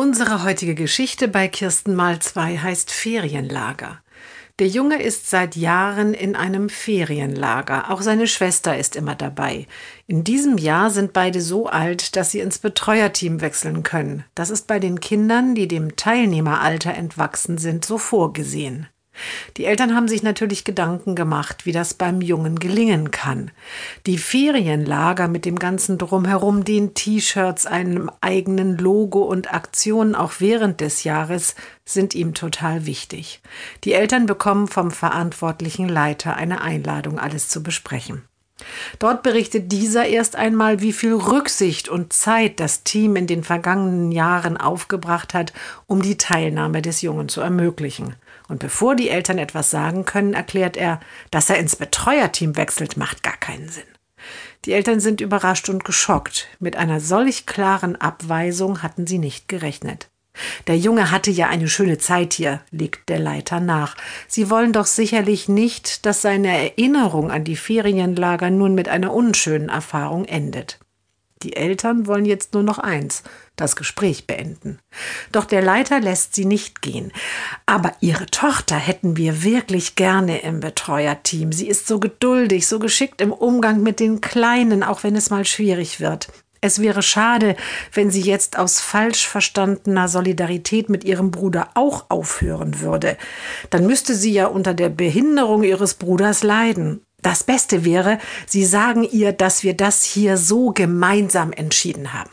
Unsere heutige Geschichte bei Kirsten mal 2 heißt Ferienlager. Der Junge ist seit Jahren in einem Ferienlager. Auch seine Schwester ist immer dabei. In diesem Jahr sind beide so alt, dass sie ins Betreuerteam wechseln können. Das ist bei den Kindern, die dem Teilnehmeralter entwachsen sind, so vorgesehen. Die Eltern haben sich natürlich Gedanken gemacht, wie das beim Jungen gelingen kann. Die Ferienlager mit dem ganzen Drumherum, den T-Shirts, einem eigenen Logo und Aktionen auch während des Jahres sind ihm total wichtig. Die Eltern bekommen vom verantwortlichen Leiter eine Einladung, alles zu besprechen. Dort berichtet dieser erst einmal, wie viel Rücksicht und Zeit das Team in den vergangenen Jahren aufgebracht hat, um die Teilnahme des Jungen zu ermöglichen. Und bevor die Eltern etwas sagen können, erklärt er, dass er ins Betreuerteam wechselt, macht gar keinen Sinn. Die Eltern sind überrascht und geschockt. Mit einer solch klaren Abweisung hatten sie nicht gerechnet. Der Junge hatte ja eine schöne Zeit hier, legt der Leiter nach. Sie wollen doch sicherlich nicht, dass seine Erinnerung an die Ferienlager nun mit einer unschönen Erfahrung endet. Die Eltern wollen jetzt nur noch eins, das Gespräch beenden. Doch der Leiter lässt sie nicht gehen. Aber ihre Tochter hätten wir wirklich gerne im Betreuerteam. Sie ist so geduldig, so geschickt im Umgang mit den Kleinen, auch wenn es mal schwierig wird. Es wäre schade, wenn sie jetzt aus falsch verstandener Solidarität mit ihrem Bruder auch aufhören würde. Dann müsste sie ja unter der Behinderung ihres Bruders leiden. Das Beste wäre, Sie sagen ihr, dass wir das hier so gemeinsam entschieden haben.